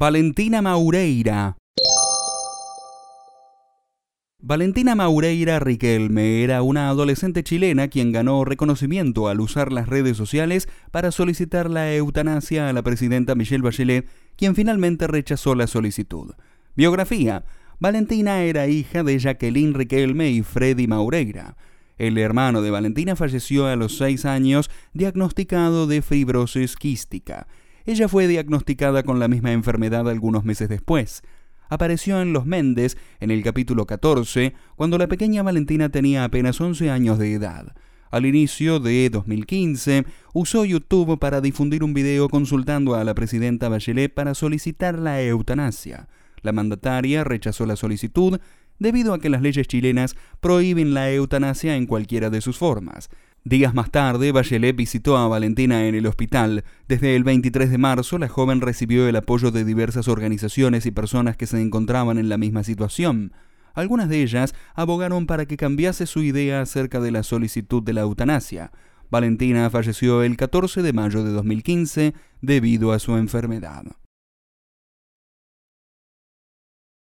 Valentina Maureira. Valentina Maureira Riquelme era una adolescente chilena quien ganó reconocimiento al usar las redes sociales para solicitar la eutanasia a la presidenta Michelle Bachelet, quien finalmente rechazó la solicitud. Biografía. Valentina era hija de Jacqueline Riquelme y Freddy Maureira. El hermano de Valentina falleció a los seis años diagnosticado de fibrosis quística. Ella fue diagnosticada con la misma enfermedad algunos meses después. Apareció en Los Méndez en el capítulo 14, cuando la pequeña Valentina tenía apenas 11 años de edad. Al inicio de 2015, usó YouTube para difundir un video consultando a la presidenta Bachelet para solicitar la eutanasia. La mandataria rechazó la solicitud debido a que las leyes chilenas prohíben la eutanasia en cualquiera de sus formas. Días más tarde, Bachelet visitó a Valentina en el hospital. Desde el 23 de marzo, la joven recibió el apoyo de diversas organizaciones y personas que se encontraban en la misma situación. Algunas de ellas abogaron para que cambiase su idea acerca de la solicitud de la eutanasia. Valentina falleció el 14 de mayo de 2015 debido a su enfermedad.